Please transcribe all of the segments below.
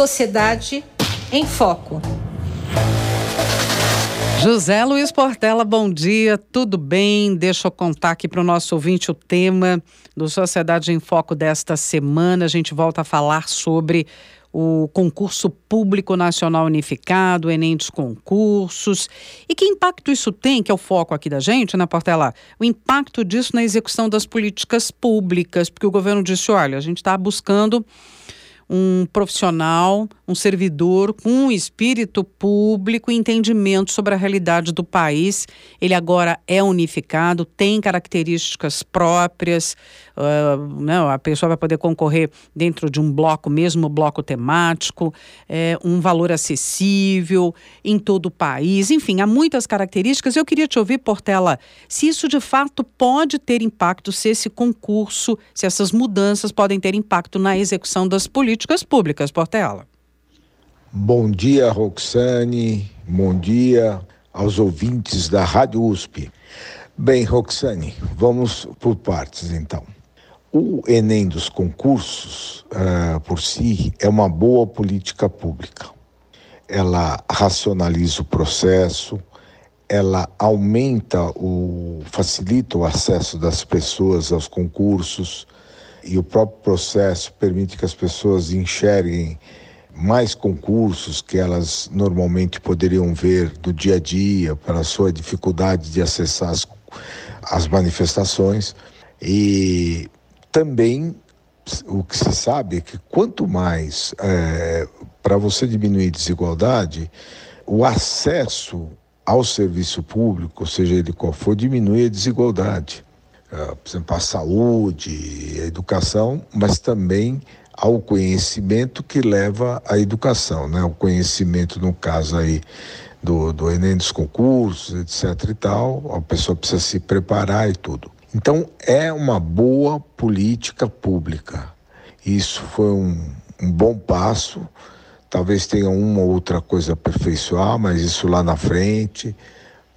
Sociedade em Foco. José Luiz Portela, bom dia, tudo bem? Deixa eu contar aqui para o nosso ouvinte o tema do Sociedade em Foco desta semana. A gente volta a falar sobre o concurso público nacional unificado, o Enem dos concursos. E que impacto isso tem, que é o foco aqui da gente, né, Portela? O impacto disso na execução das políticas públicas, porque o governo disse: olha, a gente está buscando um profissional, um servidor com um espírito público e entendimento sobre a realidade do país. Ele agora é unificado, tem características próprias, uh, né, a pessoa vai poder concorrer dentro de um bloco, mesmo bloco temático, é, um valor acessível em todo o país. Enfim, há muitas características. Eu queria te ouvir, Portela, se isso de fato pode ter impacto, se esse concurso, se essas mudanças podem ter impacto na execução das políticas públicas, Portela. Bom dia, Roxane. Bom dia aos ouvintes da Rádio USP. Bem, Roxane, vamos por partes então. O Enem dos concursos, uh, por si, é uma boa política pública. Ela racionaliza o processo, ela aumenta o facilita o acesso das pessoas aos concursos e o próprio processo permite que as pessoas enxerguem mais concursos que elas normalmente poderiam ver do dia a dia para a sua dificuldade de acessar as, as manifestações e também o que se sabe é que quanto mais é, para você diminuir desigualdade, o acesso ao serviço público, seja ele qual for, diminui a desigualdade. É, por exemplo, a saúde, a educação, mas também ao conhecimento que leva à educação, né? O conhecimento, no caso aí do, do Enem dos concursos, etc e tal, a pessoa precisa se preparar e tudo. Então, é uma boa política pública. Isso foi um, um bom passo. Talvez tenha uma ou outra coisa a aperfeiçoar, mas isso lá na frente.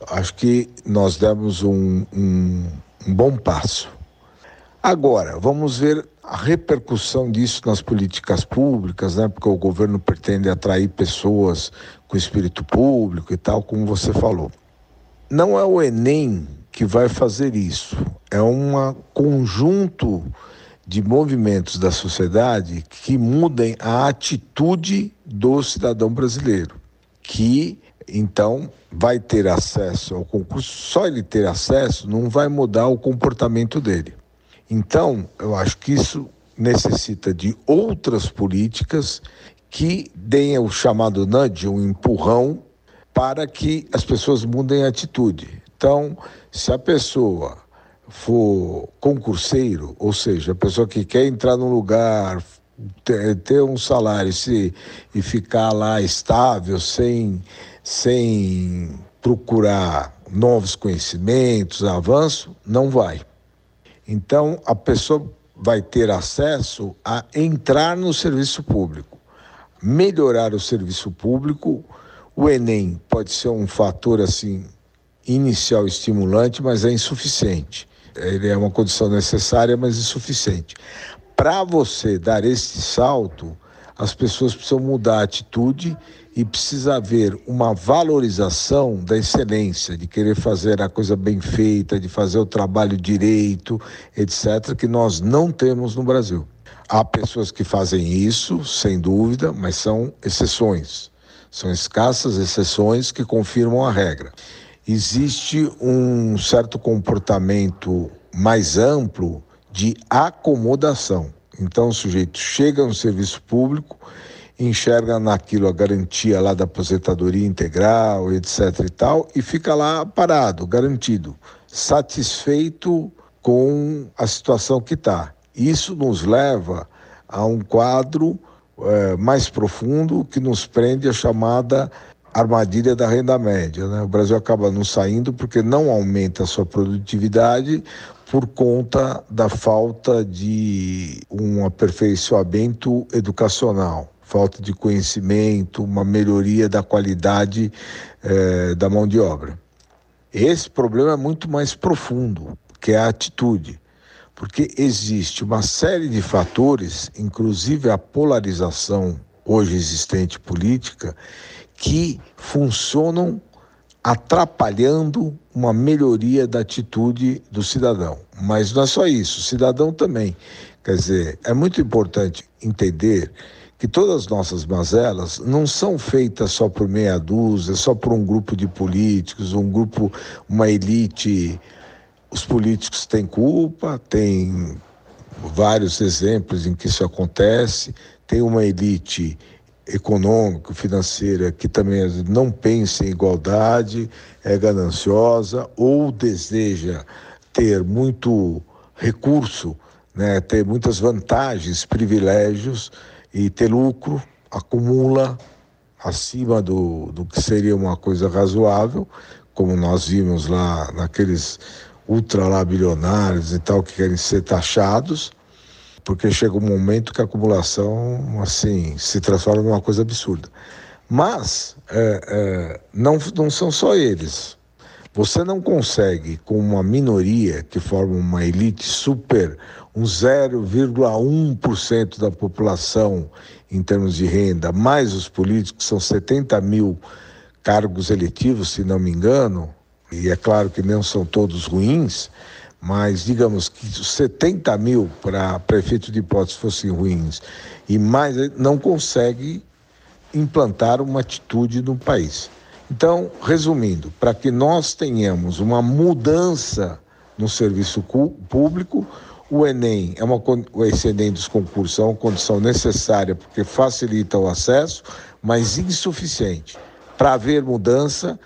Acho que nós demos um, um, um bom passo. Agora, vamos ver a repercussão disso nas políticas públicas, né? Porque o governo pretende atrair pessoas com espírito público e tal, como você falou. Não é o Enem que vai fazer isso, é um conjunto de movimentos da sociedade que mudem a atitude do cidadão brasileiro, que então vai ter acesso ao concurso, só ele ter acesso não vai mudar o comportamento dele. Então, eu acho que isso necessita de outras políticas que deem o chamado nudge, um empurrão, para que as pessoas mudem a atitude. Então, se a pessoa for concurseiro, ou seja, a pessoa que quer entrar num lugar, ter, um salário se, e ficar lá estável, sem, sem procurar novos conhecimentos, avanço, não vai. Então, a pessoa vai ter acesso a entrar no serviço público, melhorar o serviço público. O Enem pode ser um fator assim inicial estimulante, mas é insuficiente. Ele é uma condição necessária, mas insuficiente. Para você dar esse salto, as pessoas precisam mudar a atitude e precisa haver uma valorização da excelência, de querer fazer a coisa bem feita, de fazer o trabalho direito, etc., que nós não temos no Brasil. Há pessoas que fazem isso, sem dúvida, mas são exceções. São escassas exceções que confirmam a regra. Existe um certo comportamento mais amplo de acomodação. Então, o sujeito chega no serviço público, enxerga naquilo a garantia lá da aposentadoria integral, etc e tal, e fica lá parado, garantido, satisfeito com a situação que está. Isso nos leva a um quadro é, mais profundo que nos prende a chamada armadilha da renda média. Né? O Brasil acaba não saindo porque não aumenta a sua produtividade por conta da falta de um aperfeiçoamento educacional falta de conhecimento, uma melhoria da qualidade eh, da mão de obra. Esse problema é muito mais profundo, que é a atitude, porque existe uma série de fatores, inclusive a polarização hoje existente política que funcionam atrapalhando uma melhoria da atitude do cidadão. Mas não é só isso, o cidadão também. Quer dizer, é muito importante entender que todas as nossas mazelas não são feitas só por meia dúzia, só por um grupo de políticos, um grupo, uma elite. Os políticos têm culpa, tem vários exemplos em que isso acontece, tem uma elite econômico, financeira, que também não pensa em igualdade, é gananciosa ou deseja ter muito recurso, né, ter muitas vantagens, privilégios e ter lucro, acumula acima do, do que seria uma coisa razoável, como nós vimos lá naqueles ultra lá bilionários e tal que querem ser taxados porque chega um momento que a acumulação assim se transforma numa coisa absurda. Mas é, é, não, não são só eles. Você não consegue, com uma minoria que forma uma elite super, um 0,1% da população em termos de renda, mais os políticos, são 70 mil cargos eletivos, se não me engano, e é claro que não são todos ruins, mas digamos que 70 mil para prefeito de hipótese fossem ruins e mais não consegue implantar uma atitude no país. Então, resumindo, para que nós tenhamos uma mudança no serviço público, o Enem é uma esse Enem dos concursos é uma condição necessária porque facilita o acesso, mas insuficiente. Para haver mudança,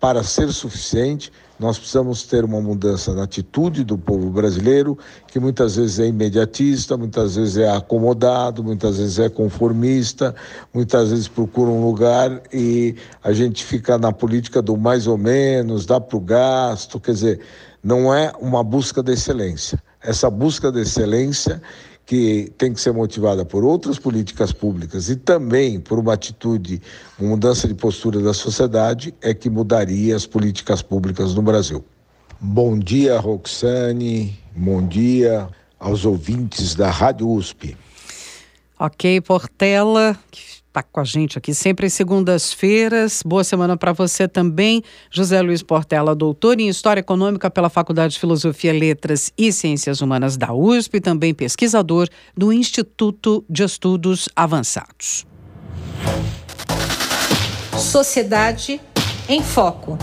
para ser suficiente, nós precisamos ter uma mudança na atitude do povo brasileiro, que muitas vezes é imediatista, muitas vezes é acomodado, muitas vezes é conformista, muitas vezes procura um lugar e a gente fica na política do mais ou menos, dá para o gasto, quer dizer, não é uma busca da excelência. Essa busca da excelência que tem que ser motivada por outras políticas públicas e também por uma atitude, uma mudança de postura da sociedade, é que mudaria as políticas públicas no Brasil. Bom dia, Roxane. Bom dia aos ouvintes da Rádio USP. Ok, Portela, está com a gente aqui sempre segundas-feiras. Boa semana para você também. José Luiz Portela, doutor em História Econômica pela Faculdade de Filosofia, Letras e Ciências Humanas da USP, também pesquisador do Instituto de Estudos Avançados. Sociedade em Foco.